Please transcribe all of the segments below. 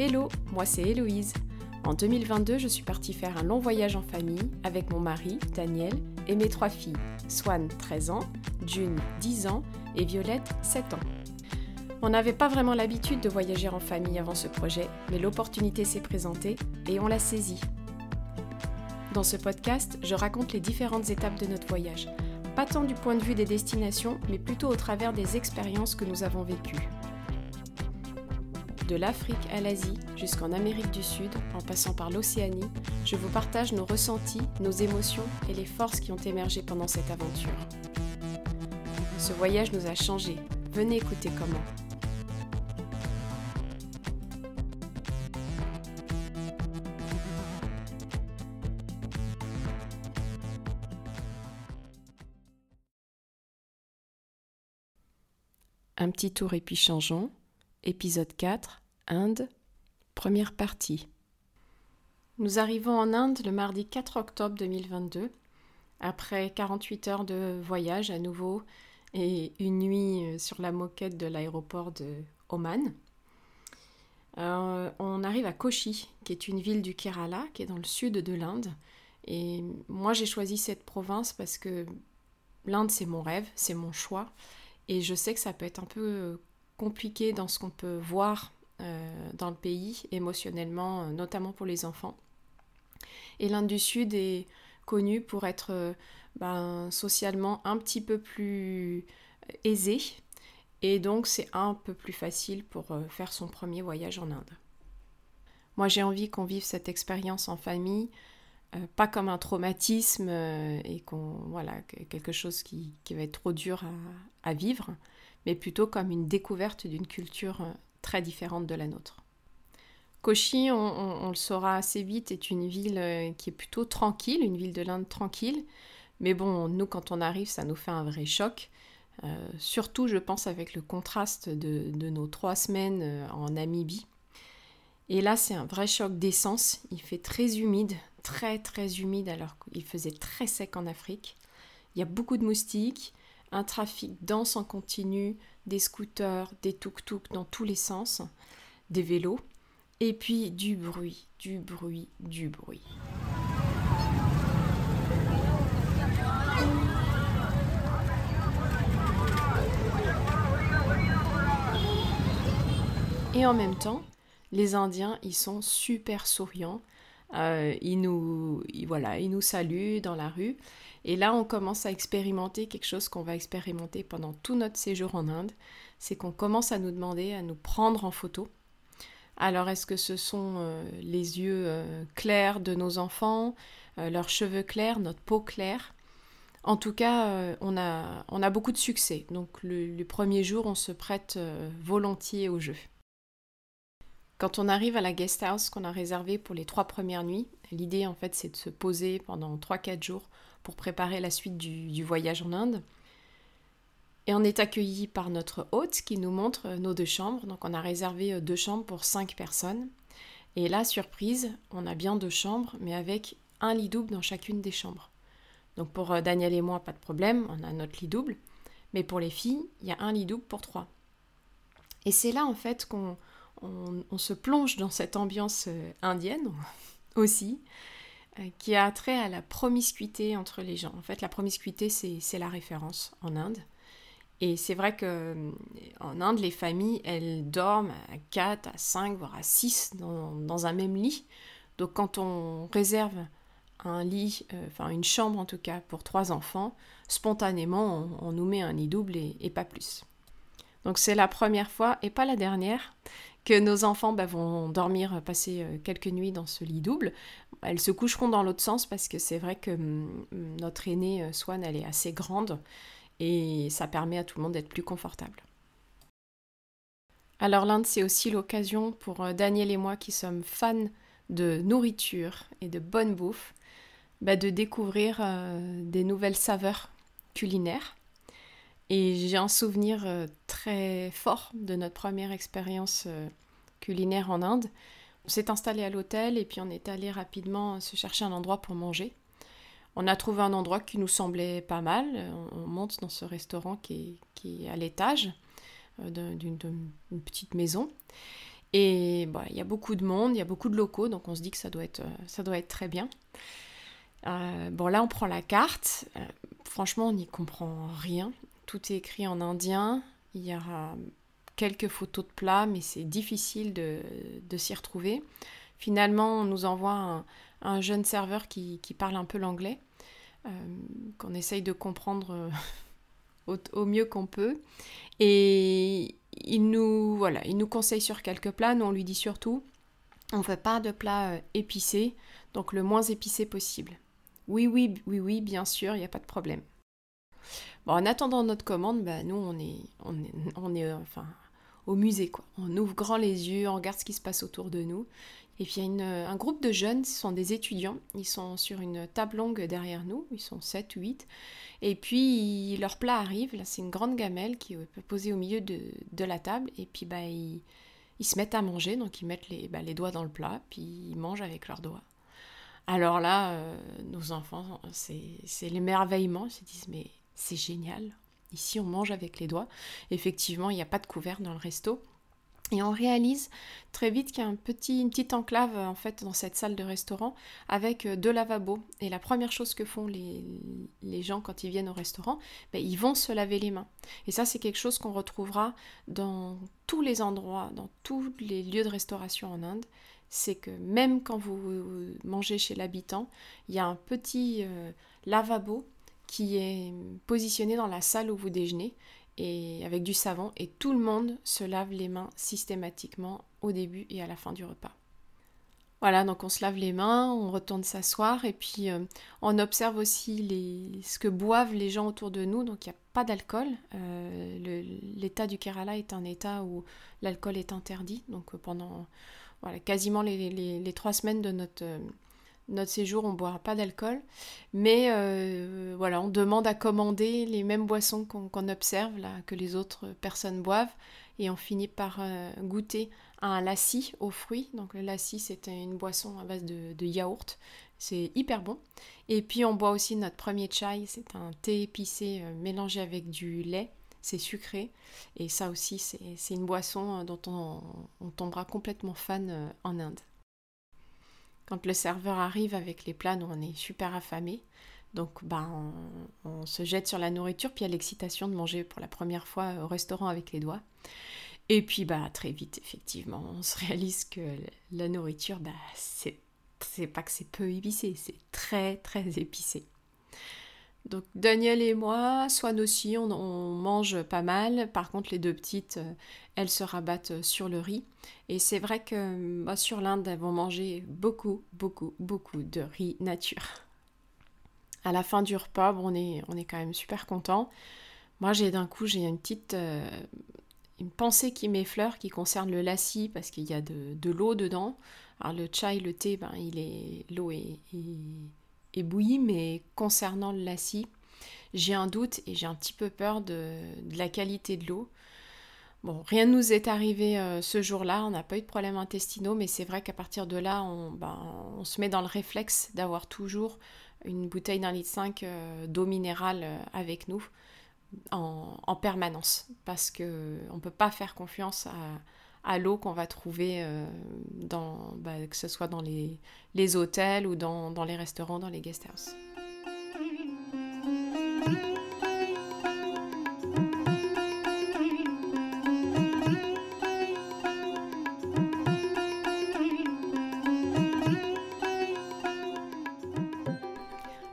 Hello, moi c'est Héloïse. En 2022, je suis partie faire un long voyage en famille avec mon mari, Daniel, et mes trois filles, Swan, 13 ans, June, 10 ans, et Violette, 7 ans. On n'avait pas vraiment l'habitude de voyager en famille avant ce projet, mais l'opportunité s'est présentée et on l'a saisie. Dans ce podcast, je raconte les différentes étapes de notre voyage, pas tant du point de vue des destinations, mais plutôt au travers des expériences que nous avons vécues. De l'Afrique à l'Asie jusqu'en Amérique du Sud, en passant par l'Océanie, je vous partage nos ressentis, nos émotions et les forces qui ont émergé pendant cette aventure. Ce voyage nous a changés. Venez écouter comment. Un petit tour et puis changeons. Épisode 4, Inde, première partie. Nous arrivons en Inde le mardi 4 octobre 2022, après 48 heures de voyage à nouveau et une nuit euh, sur la moquette de l'aéroport de Oman. Euh, on arrive à Kochi, qui est une ville du Kerala, qui est dans le sud de l'Inde. Et moi, j'ai choisi cette province parce que l'Inde, c'est mon rêve, c'est mon choix. Et je sais que ça peut être un peu compliqué dans ce qu'on peut voir euh, dans le pays émotionnellement, euh, notamment pour les enfants. Et l'Inde du Sud est connue pour être euh, ben, socialement un petit peu plus aisée. Et donc c'est un peu plus facile pour faire son premier voyage en Inde. Moi j'ai envie qu'on vive cette expérience en famille, pas comme un traumatisme et qu'on voilà quelque chose qui, va être trop dur à vivre, mais plutôt comme une découverte d'une culture euh, très différente de la nôtre. Kochi, on, le saura assez vite, est une ville euh, qui est plutôt tranquille, une ville de l'Inde tranquille. Mais bon, nous, quand on arrive, ça nous fait un vrai choc. Euh, surtout, je pense, avec le contraste de, de nos trois semaines en Namibie. Et là, c'est un vrai choc d'essence. Il fait très humide, très très humide, alors qu'il faisait très sec en Afrique. Il y a beaucoup de moustiques un trafic dense en continu, des scooters, des tuk-tuk dans tous les sens, des vélos, et puis du bruit, du bruit, du bruit. Et en même temps, les Indiens, ils sont super souriants. Euh, ils, nous, voilà, ils nous saluent dans la rue. Et là, on commence à expérimenter quelque chose qu'on va expérimenter pendant tout notre séjour en Inde. C'est qu'on commence à nous demander à nous prendre en photo. Alors, est-ce que ce sont euh, les yeux euh, clairs de nos enfants, leurs cheveux clairs, notre peau claire? En tout cas, on, a, beaucoup de succès. Donc, le premier jour, on se prête volontiers au jeu. Quand on arrive à la guest house qu'on a réservée pour les trois premières nuits, l'idée en fait c'est de se poser pendant 3-4 jours pour préparer la suite du, voyage en Inde. Et on est accueilli par notre hôte qui nous montre nos deux chambres. Donc on a réservé euh, deux chambres pour cinq personnes. Et là, surprise, on a bien deux chambres, mais avec un lit double dans chacune des chambres. Donc pour euh, Daniel et moi, pas de problème, on a notre lit double. Mais pour les filles, il y a un lit double pour trois. Et c'est là en fait qu'on on, se plonge dans cette ambiance euh, indienne aussi, euh, qui a trait à la promiscuité entre les gens. En fait, la promiscuité, c'est la référence en Inde. Et c'est vrai que euh, en Inde, les familles, elles dorment à 4, à 5, voire à 6 dans, un même lit. Donc quand on réserve un lit, enfin une chambre en tout cas, pour trois enfants, spontanément, on, nous met un lit double et pas plus. Donc c'est la première fois, et pas la dernière, nos enfants bah, vont dormir, euh, passer euh, quelques nuits dans ce lit double. Elles se coucheront dans l'autre sens parce que c'est vrai que hum, notre aînée euh, Swan, elle est assez grande et ça permet à tout le monde d'être plus confortable. Alors l'Inde, c'est aussi l'occasion pour Daniel et moi qui sommes fans de nourriture et de bonne bouffe, bah, de découvrir des nouvelles saveurs culinaires. Et j'ai un souvenir euh, très fort de notre première expérience euh, culinaire en Inde. On s'est installé à l'hôtel et puis on est allé rapidement se chercher un endroit pour manger. On a trouvé un endroit qui nous semblait pas mal. On monte dans ce restaurant qui est, à l'étage euh, d'une petite maison. Et bah, il y a beaucoup de monde, il y a beaucoup de locaux, donc on se dit que ça doit être, ça doit être très bien. bon, là, on prend la carte. franchement, on n'y comprend rien. Tout est écrit en indien. Il y a quelques photos de plats, mais c'est difficile de, s'y retrouver. Finalement, on nous envoie un, jeune serveur qui, parle un peu l'anglais, euh, qu'on essaye de comprendre euh, au, mieux qu'on peut. Et il nous, voilà, il nous conseille sur quelques plats. Nous, on lui dit surtout, on ne fait pas de plats euh, épicés, donc le moins épicé possible. Oui, oui, oui, oui, bien sûr, il n'y a pas de problème. Bon, en attendant notre commande, bah, nous, on est, on est, on est enfin, au musée, quoi. On ouvre grand les yeux, on regarde ce qui se passe autour de nous. Et puis il y a un groupe de jeunes, ce sont des étudiants, ils sont sur une table longue derrière nous, ils sont 7 ou 8. Et puis leur plat arrive, là c'est une grande gamelle qui est posée au milieu de, la table, et puis bah, ils, se mettent à manger, donc ils mettent les, bah, les doigts dans le plat, puis ils mangent avec leurs doigts. Alors là, euh, nos enfants, c'est l'émerveillement, ils se disent mais c'est génial, Ici, on mange avec les doigts. Effectivement, il n'y a pas de couvert dans le resto. Et on réalise très vite qu'il y a une petite enclave en fait dans cette salle de restaurant avec euh, deux lavabos. Et la première chose que font les, gens quand ils viennent au restaurant, ben, ils vont se laver les mains. Et ça, c'est quelque chose qu'on retrouvera dans tous les endroits, dans tous les lieux de restauration en Inde. C'est que même quand vous mangez chez l'habitant, il y a un petit euh, lavabo qui est positionné dans la salle où vous déjeunez et avec du savon et tout le monde se lave les mains systématiquement au début et à la fin du repas. Voilà, donc on se lave les mains, on retourne s'asseoir et puis euh, on observe aussi les, ce que boivent les gens autour de nous. Donc il n'y a pas d'alcool. Euh, l'état du Kerala est un état où l'alcool est interdit. Donc pendant voilà, quasiment les, trois semaines de notre, notre séjour, on ne boira pas d'alcool, mais euh, voilà, on demande à commander les mêmes boissons qu'on observe, que les autres personnes boivent, et on finit par euh, goûter un lassi aux fruits. Donc le lassi, c'est une boisson à base de, yaourt, c'est hyper bon. Et puis on boit aussi notre premier chai, c'est un thé épicé euh, mélangé avec du lait, c'est sucré, et ça aussi, c'est une boisson dont on, on tombera complètement fan en Inde. Quand le serveur arrive avec les plats, nous on est super affamés. Donc bah, on, se jette sur la nourriture, puis il y a l'excitation de manger pour la première fois au restaurant avec les doigts. Et puis bah très vite, effectivement, on se réalise que la nourriture, bah, c'est pas que c'est peu épicé, c'est très très épicé. Donc Daniel et moi, Swan aussi, on, mange pas mal. Par contre, les deux petites, euh, elles se rabattent sur le riz. Et c'est vrai que bah, sur l'Inde, elles vont manger beaucoup, beaucoup, beaucoup de riz nature. À la fin du repas, on, est, quand même super content. Moi, j'ai d'un coup, j'ai une petite euh, pensée qui m'effleure qui concerne le lassi parce qu'il y a de, l'eau dedans. Alors le chai, le thé, ben, il l'eau est bouillie, mais concernant le lassi, j'ai un doute et j'ai un petit peu peur de, la qualité de l'eau. Bon, rien ne nous est arrivé euh, ce jour-là, on n'a pas eu de problèmes intestinaux, mais c'est vrai qu'à partir de là, on, ben, se met dans le réflexe d'avoir toujours une bouteille d'un litre 5 euh, d'eau minérale euh, avec nous en, permanence, parce qu'on ne peut pas faire confiance à, à l'eau qu'on va trouver euh, dans, bah, que ce soit dans les, hôtels ou dans, dans, les restaurants, dans les guest houses.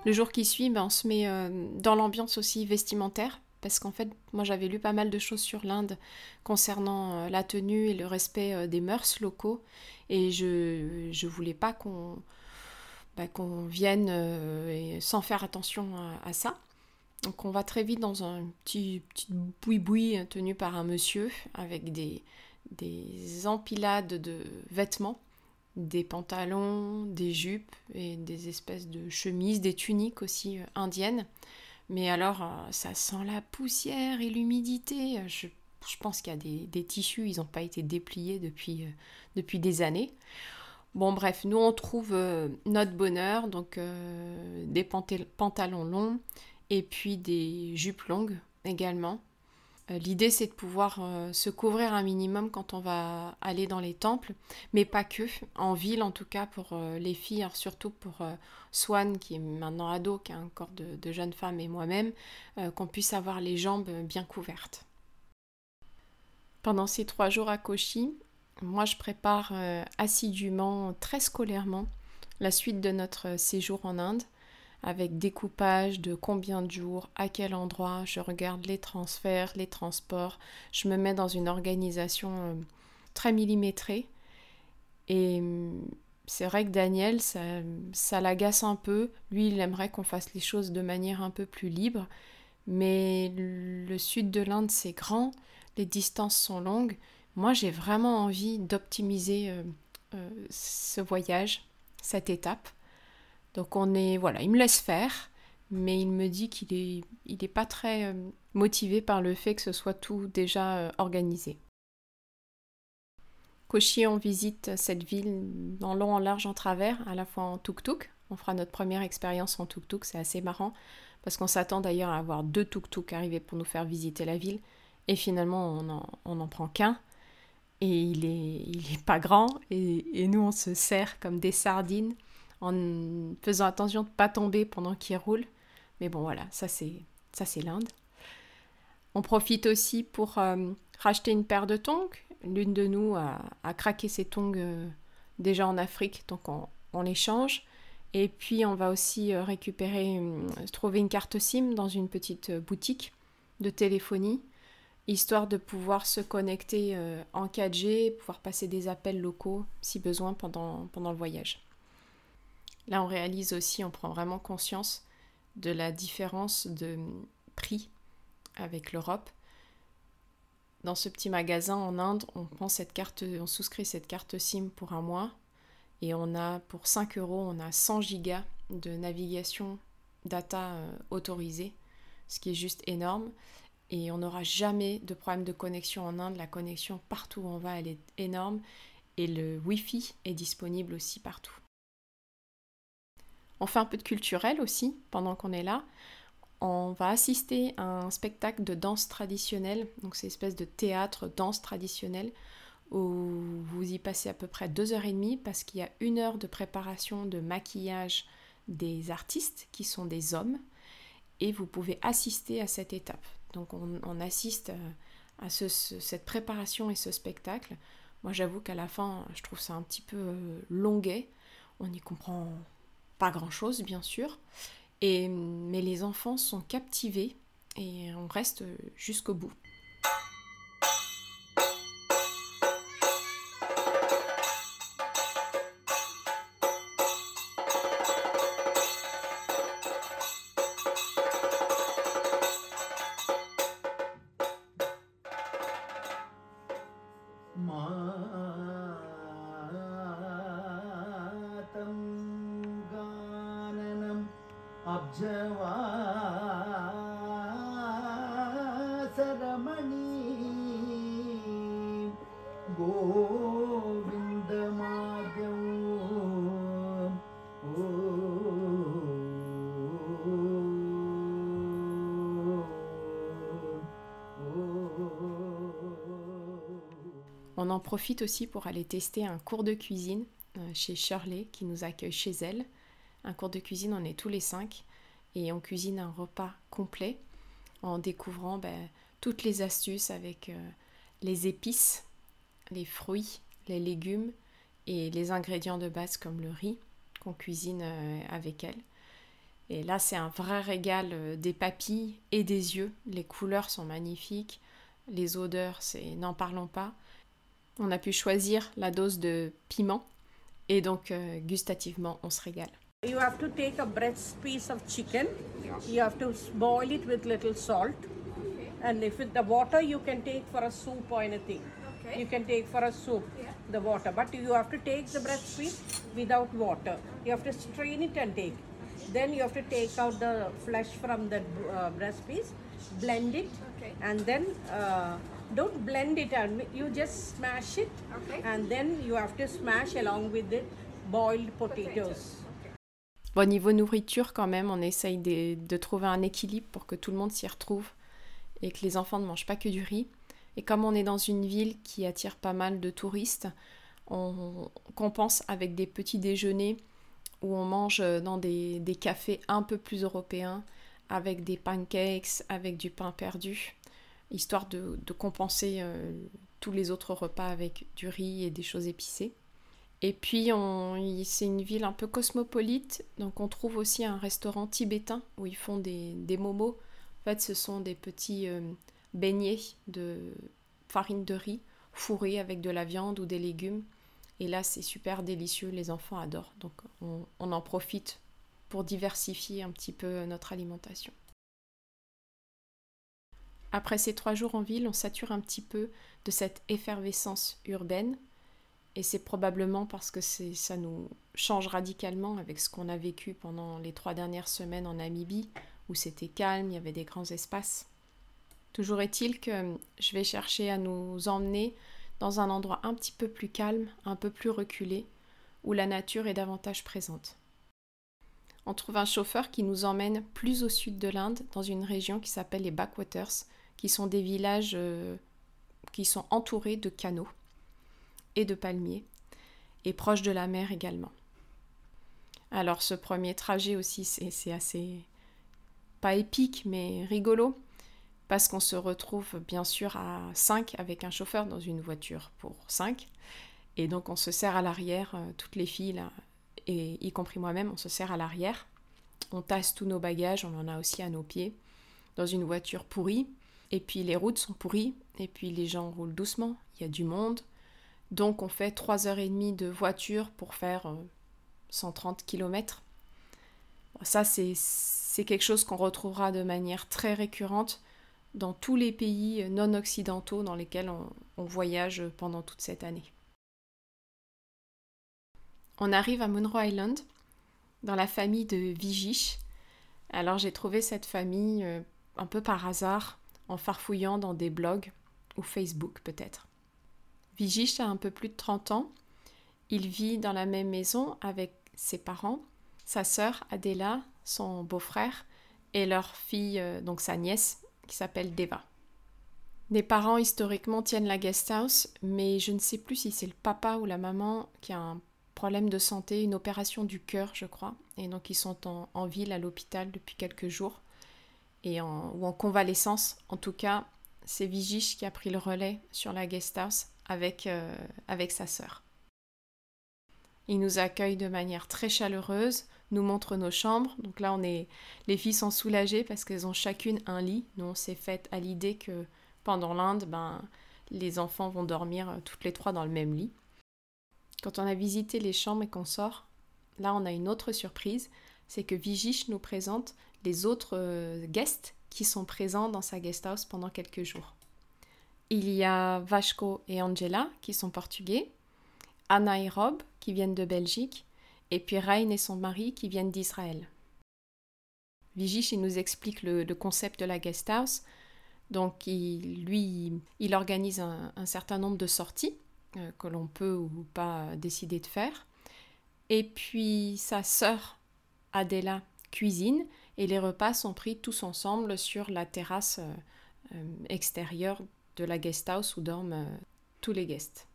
Le jour qui suit, ben, on se met euh, dans l'ambiance aussi vestimentaire parce qu'en fait, moi j'avais lu pas mal de choses sur l'Inde concernant euh, la tenue et le respect euh, des mœurs locaux, et je ne voulais pas qu'on bah, qu'on vienne euh, sans faire attention à, ça. Donc on va très vite dans un petit, petit boui-boui tenu par un monsieur avec des, des empilades de vêtements, des pantalons, des jupes et des espèces de chemises, des tuniques aussi indiennes. Mais alors, euh, ça sent la poussière et l'humidité. Je, pense qu'il y a des, tissus, ils n'ont pas été dépliés depuis, euh, depuis des années. Bon, bref, nous on trouve euh, notre bonheur, donc des pantalons longs et puis des jupes longues également. Euh, l'idée, c'est de pouvoir euh, se couvrir un minimum quand on va aller dans les temples, mais pas que, en ville en tout cas pour euh, les filles, surtout pour Swan qui est maintenant ado, qui a un corps de, de jeune femme et moi-même, qu'on puisse avoir les jambes bien couvertes. Pendant ces trois jours à Kochi, moi je prépare assidûment, très scolairement, la suite de notre séjour en Inde avec découpage de combien de jours, à quel endroit, je regarde les transferts, les transports, je me mets dans une organisation euh, très millimétrée. Et mm, c'est vrai que Daniel, ça, ça l'agace un peu. Lui, il aimerait qu'on fasse les choses de manière un peu plus libre. Mais le sud de l'Inde, c'est grand, les distances sont longues. Moi, j'ai vraiment envie d'optimiser euh, euh, ce voyage, cette étape. Donc on est voilà, il me laisse faire, mais il me dit qu'il est pas très euh, motivé par le fait que ce soit tout déjà euh, organisé. Kochi, on visite cette ville en long, en large, en travers, à la fois en tuk-tuk. On fera notre première expérience en tuk-tuk, c'est assez marrant, parce qu'on s'attend d'ailleurs à avoir deux tuk-tuk arrivés pour nous faire visiter la ville, et finalement on n'en prend qu'un, et il est, il est pas grand, et, et nous on se sert comme des sardines en faisant attention de ne pas tomber pendant qu'il roule. Mais bon, voilà, ça c'est l'Inde. On profite aussi pour euh, racheter une paire de tongs. L'une de nous a, craqué ses tongs euh, déjà en Afrique, donc on, les change. Et puis on va aussi euh, récupérer, trouver une carte SIM dans une petite boutique de téléphonie, histoire de pouvoir se connecter en 4G, pouvoir passer des appels locaux si besoin pendant le voyage. Là, on réalise aussi, on prend vraiment conscience de la différence de prix avec l'Europe. Dans ce petit magasin en Inde, on prend cette carte, on souscrit cette carte SIM pour un mois et on a pour 5 euros, on a 100 gigas de navigation data euh, autorisée, ce qui est juste énorme. Et on n'aura jamais de problème de connexion en Inde. La connexion partout où on va, elle est énorme. Et le Wi-Fi est disponible aussi partout. On fait un peu de culturel aussi pendant qu'on est là. On va assister à un spectacle de danse traditionnelle, donc c'est une espèce de théâtre danse traditionnelle où vous y passez à peu près deux heures et demie parce qu'il y a une heure de préparation de maquillage des artistes qui sont des hommes et vous pouvez assister à cette étape. Donc on, assiste euh, à cette préparation et ce spectacle. Moi j'avoue qu'à la fin je trouve ça un petit peu euh, longuet. On y comprend pas grand-chose, bien sûr. Et, mais les enfants sont captivés et on reste jusqu'au bout. On en profite aussi pour aller tester un cours de cuisine euh, chez Shirley qui nous accueille chez elle. Un cours de cuisine, on est tous les cinq et on cuisine un repas complet en découvrant ben, toutes les astuces avec euh, les épices, les fruits, les légumes et les ingrédients de base comme le riz qu'on cuisine euh, avec elle. Et là, c'est un vrai régal des papilles et des yeux. Les couleurs sont magnifiques, les odeurs, c'est n'en parlons pas. On a pu choisir la dose de piment et donc euh, gustativement on se régale. You have to take a breast piece of chicken. You have to boil it with little salt. And if it, the water you can take for a soup or anything. Okay. You can take for a soup yeah. the water, but you have to take the breast piece without water. You have to strain it and take. Then you have to take out the flesh from the uh, breast piece, blend it, okay. and then uh, don't blend it and you just smash it okay. and then you have to smash along with it boiled potatoes. Bon, niveau nourriture, quand même, on essaye de, de, trouver un équilibre pour que tout le monde s'y retrouve et que les enfants ne mangent pas que du riz. Et comme on est dans une ville qui attire pas mal de touristes, on compense avec des petits déjeuners où on mange dans des, cafés un peu plus européens, avec des pancakes, avec du pain perdu, histoire de, compenser euh, tous les autres repas avec du riz et des choses épicées. Et puis, c'est une ville un peu cosmopolite, donc on trouve aussi un restaurant tibétain où ils font des, des momos. En fait, ce sont des petits euh, beignets de farine de riz fourrés avec de la viande ou des légumes. Et là, c'est super délicieux, les enfants adorent. Donc, on, on en profite diversifier un petit peu notre alimentation. Après ces trois jours en ville, on sature un petit peu de cette effervescence urbaine et c'est probablement parce que ça nous change radicalement avec ce qu'on a vécu pendant les trois dernières semaines en Namibie, où c'était calme, il y avait des grands espaces. Toujours est-il que je vais chercher à nous emmener dans un endroit un petit peu plus calme, un peu plus reculé, où la nature est davantage présente. On trouve un chauffeur qui nous emmène plus au sud de l'Inde, dans une région qui s'appelle les Backwaters, qui sont des villages euh, qui sont entourés de canaux et de palmiers, et proche de la mer également. Alors ce premier trajet aussi, c'est assez, pas épique, mais rigolo, parce qu'on se retrouve bien sûr à 5 avec un chauffeur dans une voiture pour 5, et donc on se sert à l'arrière, euh, toutes les filles, là, et y compris moi-même, on se sert à l'arrière. On tasse tous nos bagages, on en a aussi à nos pieds, dans une voiture pourrie. Et puis les routes sont pourries, et puis les gens roulent doucement, il y a du monde, donc on fait 3h30 de voiture pour faire 130 euh, km. Ça, c'est quelque chose qu'on retrouvera de manière très récurrente dans tous les pays non occidentaux dans lesquels on, voyage pendant toute cette année. On arrive à Monroe Island, dans la famille de Vigish. Alors j'ai trouvé cette famille euh, un peu par hasard en farfouillant dans des blogs ou Facebook peut-être. Vigish a un peu plus de 30 ans. Il vit dans la même maison avec ses parents, sa sœur Adela, son beau-frère et leur fille, euh, donc sa nièce, qui s'appelle Deva. Les parents historiquement tiennent la guest house, mais je ne sais plus si c'est le papa ou la maman qui a un problème de santé, une opération du cœur, je crois, et donc ils sont en, ville à l'hôpital depuis quelques jours et ou en convalescence. En tout cas, c'est Vigish qui a pris le relais sur la guest house avec, euh, avec sa sœur. Il nous accueille de manière très chaleureuse, nous montre nos chambres. Donc là, on est, les filles sont soulagées parce qu'elles ont chacune un lit. Nous, on s'est fait à l'idée que pendant l'Inde, ben, les enfants vont dormir euh, toutes les trois dans le même lit. Quand on a visité les chambres et qu'on sort, là, on a une autre surprise, c'est que Vigish nous présente les autres euh, guests qui sont présents dans sa guest house pendant quelques jours. Il y a Vasco et Angela qui sont portugais, Anna et Rob qui viennent de Belgique, et puis Rain et son mari qui viennent d'Israël. Vigish il nous explique le, concept de la guest house. Donc, il, lui, il organise un, certain nombre de sorties que l'on peut ou pas décider de faire. Et puis, sa sœur Adela cuisine et les repas sont pris tous ensemble sur la terrasse euh, euh, extérieure de la guest house où dorment euh, tous les guests.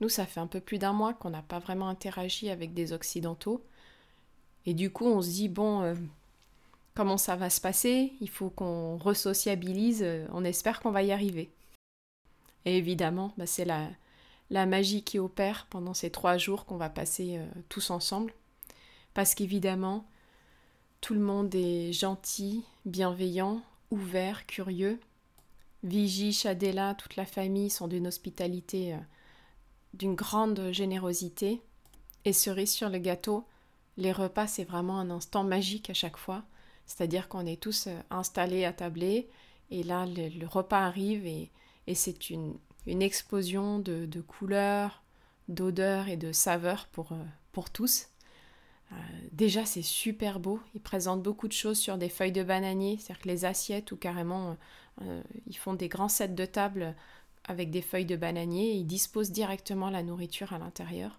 Nous, ça fait un peu plus d'un mois qu'on n'a pas vraiment interagi avec des Occidentaux. Et du coup, on se dit, bon, euh, comment ça va se passer? Il faut qu'on resociabilise, euh, on espère qu'on va y arriver. Et évidemment, bah, c'est la, la magie qui opère pendant ces trois jours qu'on va passer tous ensemble. Parce qu'évidemment, tout le monde est gentil, bienveillant, ouvert, curieux. Vigie, Chadela, toute la famille sont d'une hospitalité, euh, d'une grande générosité. Et cerise sur le gâteau, les repas, c'est vraiment un instant magique à chaque fois. C'est-à-dire qu'on est tous euh, installés à tabler, et là, le, repas arrive, et, c'est une, explosion de, couleurs, d'odeurs et de saveurs pour, euh, pour tous. déjà, c'est super beau. Ils présentent beaucoup de choses sur des feuilles de bananier, c'est-à-dire que les assiettes ou carrément euh, ils font des grands sets de table avec des feuilles de bananier et ils disposent directement la nourriture à l'intérieur.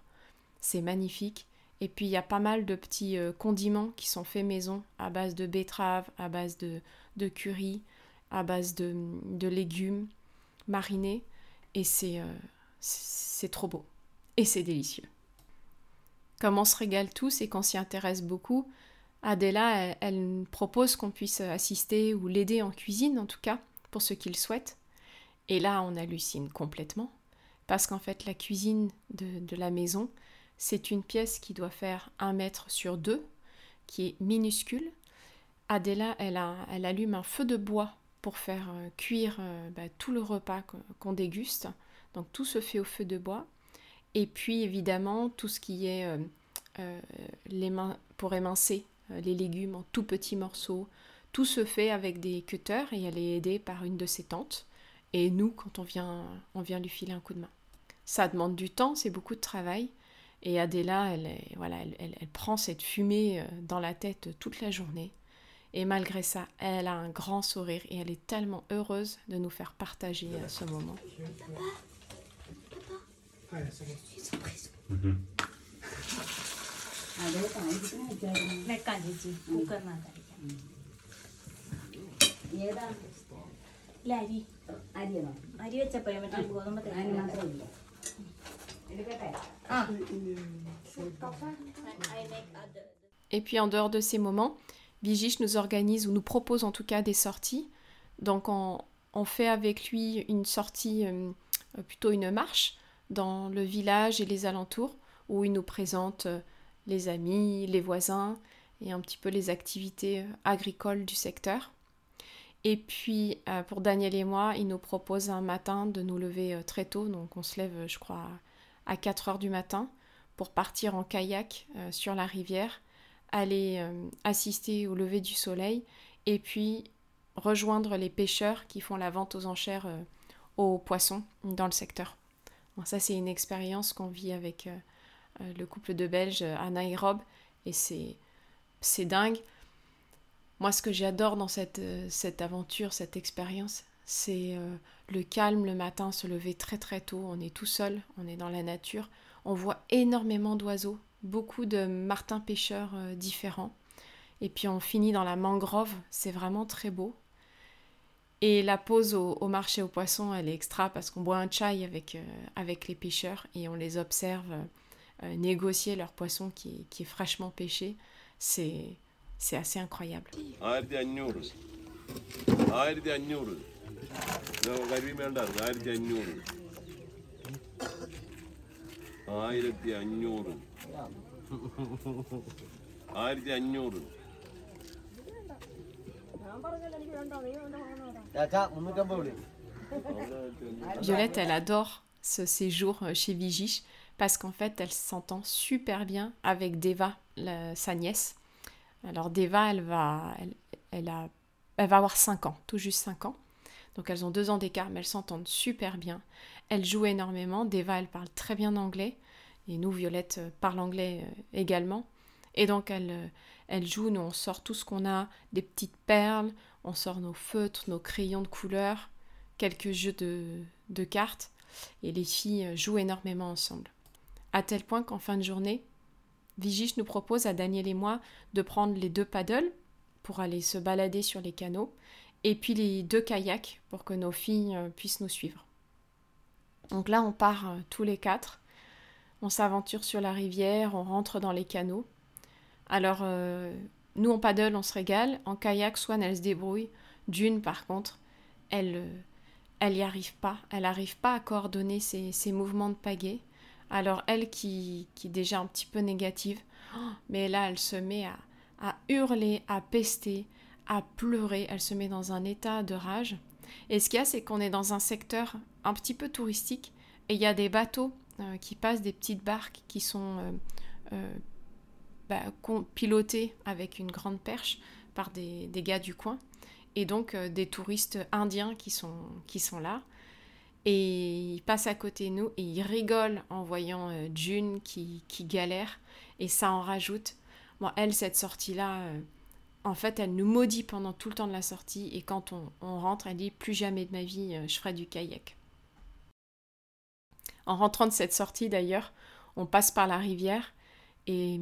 C'est magnifique. Et puis il y a pas mal de petits euh, condiments qui sont faits maison à base de betterave, à base de, curry. à base de légumes marinés. Et c'est c'est trop beau. Et c'est délicieux. Comme on se régale tous et qu'on s'y intéresse beaucoup, Adela, elle, propose qu'on puisse assister ou l'aider en cuisine, en tout cas, pour ceux qui le souhaitent. Et là, on hallucine complètement, parce qu'en fait, la cuisine de, la maison, c'est une pièce qui doit faire un mètre sur deux, qui est minuscule. Adela, elle allume un feu de bois pour faire euh, cuire euh, bah, tout le repas qu'on déguste. Donc tout se fait au feu de bois. Et puis évidemment, tout ce qui est euh, pour émincer les légumes en tout petits morceaux. Tout se fait avec des cutters et elle est aidée par une de ses tantes. Et nous, quand on vient, on vient lui filer un coup de main. Ça demande du temps, c'est beaucoup de travail. Et Adela, elle, voilà, elle, prend cette fumée dans la tête toute la journée. Et malgré ça, elle a un grand sourire et elle est tellement heureuse de nous faire partager à ce moment. Et puis en dehors de ces moments, Vigiche nous organise ou nous propose en tout cas des sorties. Donc on, fait avec lui une sortie, euh, plutôt une marche dans le village et les alentours où il nous présente euh, les amis, les voisins et un petit peu les activités euh, agricoles du secteur. Et puis pour Daniel et moi, il nous propose un matin de nous lever très tôt, donc on se lève je crois à 4 heures du matin pour partir en kayak sur la rivière, aller assister au lever du soleil et puis rejoindre les pêcheurs qui font la vente aux enchères aux poissons dans le secteur. ça c'est une expérience qu'on vit avec euh, le couple de Belges à Nairobi, et c'est, dingue. Moi, ce que j'adore dans cette, euh, cette aventure, cette expérience, c'est euh, le calme le matin, se lever très très tôt, on est tout seul, on est dans la nature, on voit énormément d'oiseaux, beaucoup de martins pêcheurs différents, et puis on finit dans la mangrove, c'est vraiment très beau. Et la pause au, marché aux poissons, elle est extra parce qu'on boit un chai avec, avec les pêcheurs et on les observe euh, négocier leur poisson qui, qui est fraîchement pêché, c'est c'est assez incroyable. Violette, elle adore ce séjour chez Vigiche parce qu'en fait, elle s'entend super bien avec Deva, sa nièce. Alors Deva, elle va, elle, a, elle va avoir 5 ans, tout juste 5 ans. Donc elles ont deux ans d'écart, mais elles s'entendent super bien. Elle joue énormément. Deva, elle parle très bien anglais. Et nous, Violette, euh, parle anglais euh, également. Et donc elle, euh, elle joue, nous on sort tout ce qu'on a, des petites perles, on sort nos feutres, nos crayons de couleur, quelques jeux de, de cartes. Et les filles jouent énormément ensemble à tel point qu'en fin de journée, Vigiche nous propose à Daniel et moi de prendre les deux paddles pour aller se balader sur les canaux, et puis les deux kayaks pour que nos filles puissent nous suivre. Donc là, on part tous les quatre, on s'aventure sur la rivière, on rentre dans les canaux. Alors, euh, nous en paddle, on se régale, en kayak, Swan, elle se débrouille. D'une, par contre, elle elle n'y arrive pas, elle n'arrive pas à coordonner ses, ses mouvements de pagaie. Alors elle qui, qui est déjà un petit peu négative, oh, mais là elle se met à, à hurler, à pester, à pleurer, elle se met dans un état de rage. Et ce qu'il y a, c'est qu'on est dans un secteur un petit peu touristique et il y a des bateaux euh, qui passent, des petites barques qui sont euh, euh, bah, pilotées avec une grande perche par des, gars du coin et donc des touristes indiens qui sont, qui sont là. Et il passe à côté de nous et il rigole en voyant June qui, qui, galère. Et ça en rajoute. Bon, elle, cette sortie-là, en fait, elle nous maudit pendant tout le temps de la sortie. Et quand on, on rentre, elle dit Plus jamais de ma vie, je ferai du kayak. En rentrant de cette sortie, d'ailleurs, on passe par la rivière. Et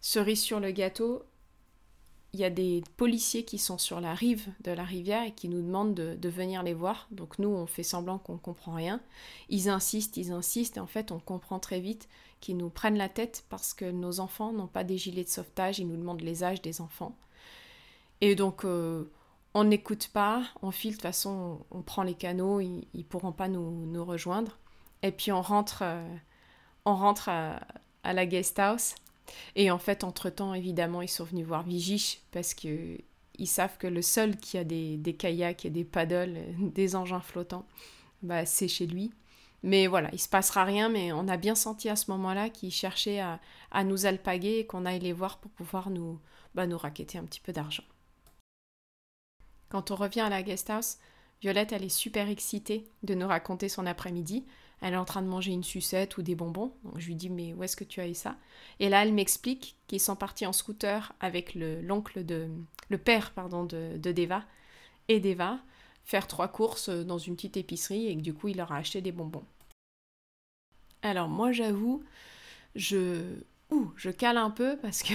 cerise sur le gâteau, il y a des policiers qui sont sur la rive de la rivière et qui nous demandent de, venir les voir. Donc nous, on fait semblant qu'on ne comprend rien. Ils insistent, ils insistent, et en fait, on comprend très vite qu'ils nous prennent la tête parce que nos enfants n'ont pas des gilets de sauvetage, ils nous demandent les âges des enfants. Et donc, euh, on n'écoute pas, on file, de toute façon, on, prend les canaux, ils ne pourront pas nous, rejoindre. Et puis on rentre, euh, on rentre à, la guest house. Et en fait, entre-temps, évidemment, ils sont venus voir Vigiche parce que ils savent que le seul qui a des, des kayaks et des paddles, des engins flottants, bah, c'est chez lui. Mais voilà, il se passera rien, mais on a bien senti à ce moment-là qu'ils cherchaient à, à, nous alpaguer et qu'on aille les voir pour pouvoir nous, bah, nous raqueter un petit peu d'argent. Quand on revient à la guest house, Violette, elle est super excitée de nous raconter son après-midi elle est en train de manger une sucette ou des bonbons. Donc je lui dis mais où est-ce que tu as eu ça? Et là elle m'explique qu'ils sont partis en scooter avec le l'oncle de le père pardon de, de Deva et Deva faire trois courses dans une petite épicerie et que du coup il leur a acheté des bonbons. Alors moi j'avoue je ouh, je cale un peu parce que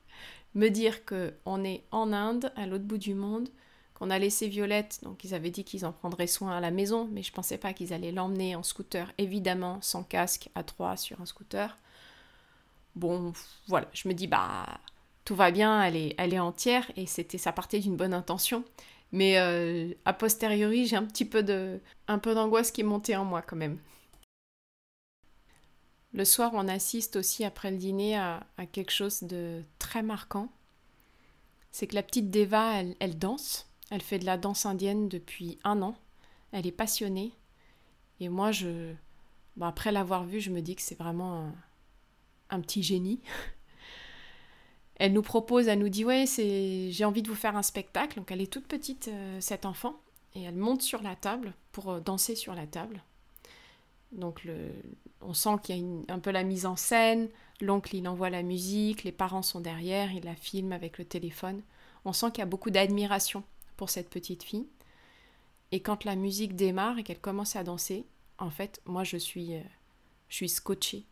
me dire que on est en Inde à l'autre bout du monde qu'on a laissé Violette, donc ils avaient dit qu'ils en prendraient soin à la maison, mais je pensais pas qu'ils allaient l'emmener en scooter, évidemment, sans casque, à trois sur un scooter. Bon, voilà, je me dis, bah, tout va bien, elle est, elle est entière, et c'était, ça partait d'une bonne intention. Mais euh, a posteriori, j'ai un petit peu de, un peu d'angoisse qui est montée en moi quand même. Le soir, on assiste aussi après le dîner à, quelque chose de très marquant. C'est que la petite Deva, elle danse. Elle fait de la danse indienne depuis un an. Elle est passionnée. Et moi, je, après l'avoir vue, je me dis que c'est vraiment un, petit génie. elle nous propose, elle nous dit ouais, c'est, j'ai envie de vous faire un spectacle. Donc elle est toute petite, euh, cette enfant, et elle monte sur la table pour euh, danser sur la table. Donc on sent qu'il y a un peu la mise en scène. L'oncle, il envoie la musique, les parents sont derrière, il la filme avec le téléphone. On sent qu'il y a beaucoup d'admiration pour cette petite fille. Et quand la musique démarre et qu'elle commence à danser, en fait, moi je suis, euh, je suis scotchée.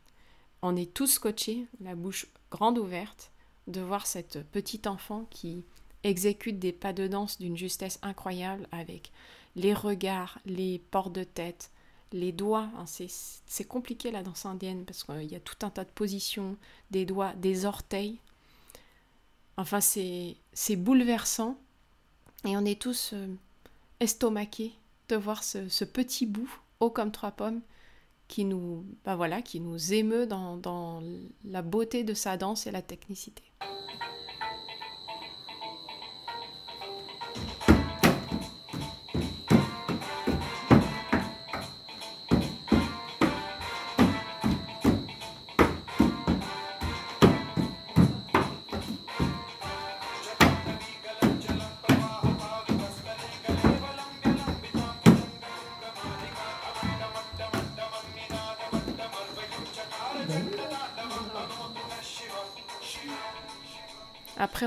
On est tous scotchés, la bouche grande ouverte, de voir cette petite enfant qui exécute des pas de danse d'une justesse incroyable avec les regards, les portes de tête, les doigts. Hein, c'est compliqué la danse indienne parce qu'il y a tout un tas de positions, des doigts, des orteils. Enfin, c'est bouleversant et on est tous euh, estomaqués de voir ce, petit bout, haut comme trois pommes, qui nous, bah voilà, qui nous émeut dans, dans la beauté de sa danse et la technicité.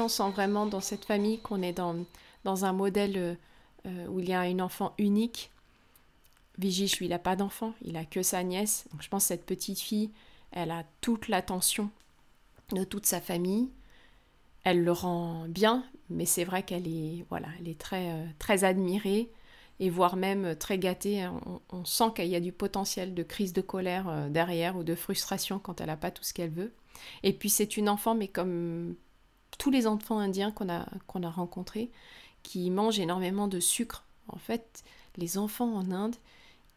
On sent vraiment dans cette famille qu'on est dans, dans un modèle euh, euh, où il y a une enfant unique. Vigiche, lui, il n'a pas d'enfant, il a que sa nièce. Donc, je pense que cette petite fille, elle a toute l'attention de toute sa famille. Elle le rend bien, mais c'est vrai qu'elle est, voilà, elle est très, euh, très admirée et voire même très gâtée. On, on sent qu'il y a du potentiel de crise de colère derrière ou de frustration quand elle n'a pas tout ce qu'elle veut. Et puis c'est une enfant, mais comme tous les enfants indiens qu'on a, rencontrés qui mangent énormément de sucre. En fait, les enfants en Inde,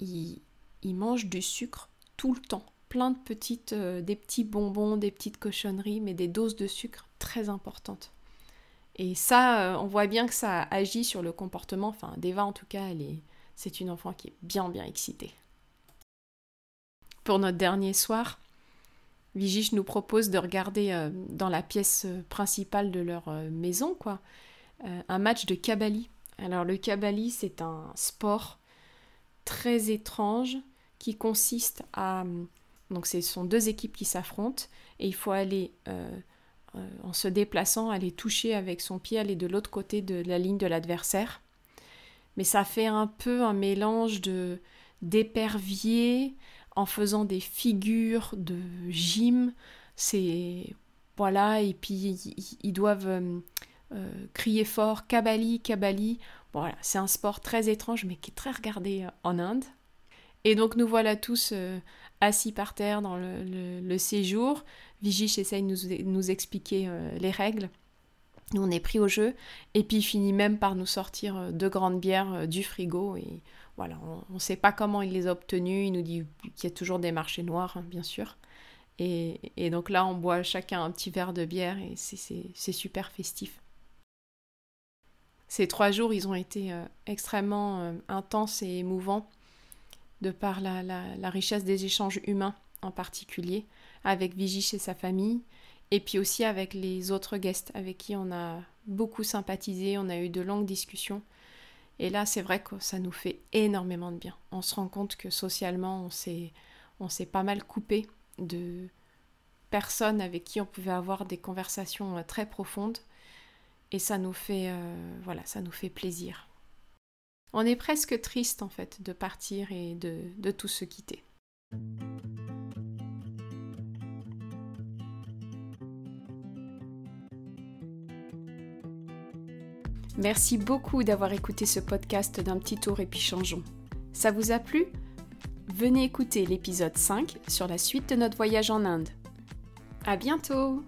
ils, mangent du sucre tout le temps. Plein de petites, euh, des petits bonbons, des petites cochonneries, mais des doses de sucre très importantes. Et ça, euh, on voit bien que ça agit sur le comportement. Enfin, Deva, en tout cas, elle est, c'est une enfant qui est bien, bien excitée. Pour notre dernier soir, Vigiche nous propose de regarder euh, dans la pièce euh, principale de leur euh, maison, quoi, un match de Kabali. Alors le Kabali, c'est un sport très étrange qui consiste à... Donc ce sont deux équipes qui s'affrontent et il faut aller, en se déplaçant, aller toucher avec son pied, aller de l'autre côté de la ligne de l'adversaire. Mais ça fait un peu un mélange de d'épervier, en faisant des figures de gym. C'est voilà, et puis ils, doivent euh, crier fort Kabali, Kabali. voilà, c'est un sport très étrange mais qui est très regardé en Inde. Et donc nous voilà tous assis par terre dans le, séjour. Vigiche essaye de nous, expliquer les règles. Nous, on est pris au jeu. Et puis, il finit même par nous sortir deux grandes bières du frigo. Et voilà, on ne sait pas comment il les a obtenues. Il nous dit qu'il y a toujours des marchés noirs, hein, bien sûr. Et, donc là, on boit chacun un petit verre de bière et c'est super festif. Ces trois jours, ils ont été euh, extrêmement euh, intenses et émouvants de par la, richesse des échanges humains en particulier, avec Vigiche et sa famille, et puis aussi avec les autres guests avec qui on a beaucoup sympathisé, on a eu de longues discussions. Et là, c'est vrai que ça nous fait énormément de bien. On se rend compte que socialement, on s'est, pas mal coupé de personnes avec qui on pouvait avoir des conversations euh, très profondes. Et ça nous fait, euh, voilà, ça nous fait plaisir. On est presque triste en fait de partir et de, de tout se quitter. Merci beaucoup d'avoir écouté ce podcast d'un petit tour et puis changeons. Ça vous a plu? Venez écouter l'épisode 5 sur la suite de notre voyage en Inde. À bientôt